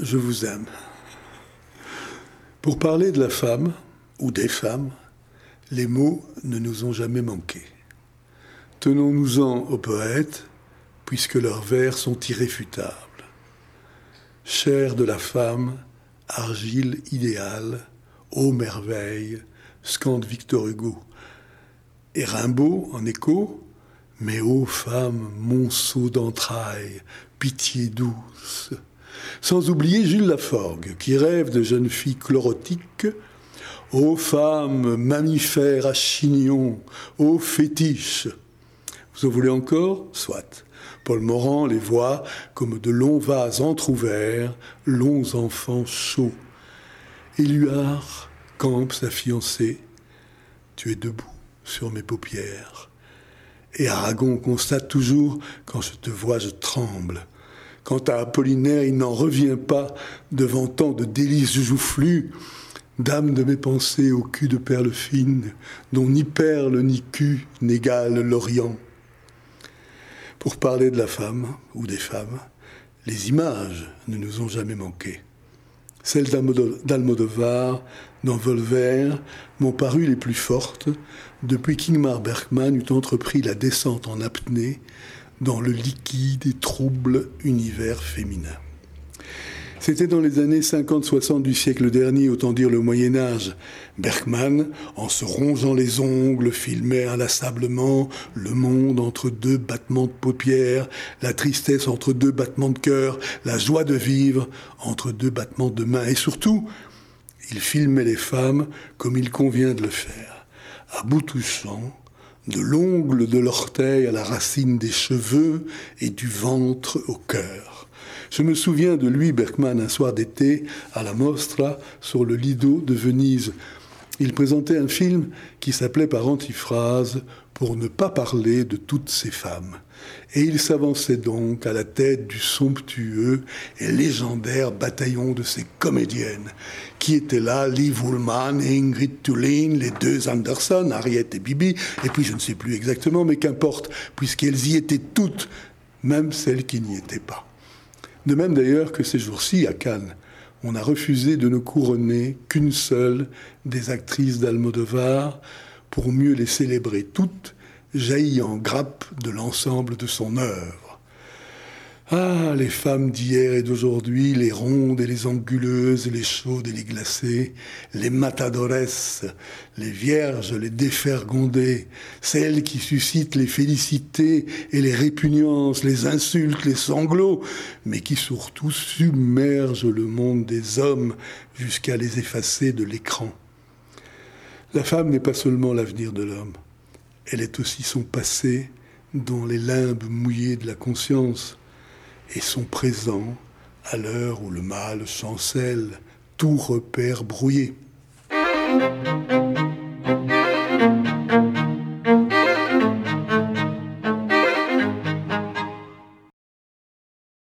je vous aime. Pour parler de la femme, ou des femmes, les mots ne nous ont jamais manqué. Tenons-nous-en aux poètes, puisque leurs vers sont irréfutables. Chair de la femme, argile idéale, ô merveille, scande Victor Hugo. Et Rimbaud, en écho, mais ô femme, monceau d'entrailles, pitié douce. Sans oublier Jules Laforgue, qui rêve de jeunes filles chlorotiques. Ô femme, mammifère à chignon, ô fétiche. Vous en voulez encore? Soit. Paul Morand les voit comme de longs vases entr'ouverts, longs enfants chauds. Éluard campe sa fiancée. Tu es debout sur mes paupières. Et Aragon constate toujours Quand je te vois, je tremble. Quant à Apollinaire, il n'en revient pas devant tant de délices joufflues. Dame de mes pensées au cul de perles fines, dont ni perle ni cul n'égale l'Orient. Pour parler de la femme ou des femmes, les images ne nous ont jamais manqué. Celles d'Almodovar, dans Volver, m'ont paru les plus fortes depuis qu'Ingmar Bergman eut entrepris la descente en apnée dans le liquide et trouble univers féminin. C'était dans les années 50-60 du siècle dernier, autant dire le Moyen Âge. Bergman, en se rongeant les ongles, filmait inlassablement le monde entre deux battements de paupières, la tristesse entre deux battements de cœur, la joie de vivre entre deux battements de mains. Et surtout, il filmait les femmes comme il convient de le faire, à bout touchant, de l'ongle de l'orteil à la racine des cheveux et du ventre au cœur. Je me souviens de lui, Bergman, un soir d'été, à la Mostra, sur le Lido de Venise. Il présentait un film qui s'appelait par antiphrase pour ne pas parler de toutes ces femmes. Et il s'avançait donc à la tête du somptueux et légendaire bataillon de ces comédiennes, qui étaient là, Liv Ullmann, Ingrid Thulin, les deux Anderson, Harriet et Bibi, et puis je ne sais plus exactement, mais qu'importe, puisqu'elles y étaient toutes, même celles qui n'y étaient pas. De même d'ailleurs que ces jours-ci, à Cannes, on a refusé de ne couronner qu'une seule des actrices d'Almodovar, pour mieux les célébrer toutes, jaillit en grappe de l'ensemble de son œuvre. Ah, les femmes d'hier et d'aujourd'hui, les rondes et les anguleuses, les chaudes et les glacées, les matadores, les vierges, les défergondées, celles qui suscitent les félicités et les répugnances, les insultes, les sanglots, mais qui surtout submergent le monde des hommes jusqu'à les effacer de l'écran. La femme n'est pas seulement l'avenir de l'homme, elle est aussi son passé dans les limbes mouillées de la conscience et son présent à l'heure où le mal chancelle, tout repère brouillé.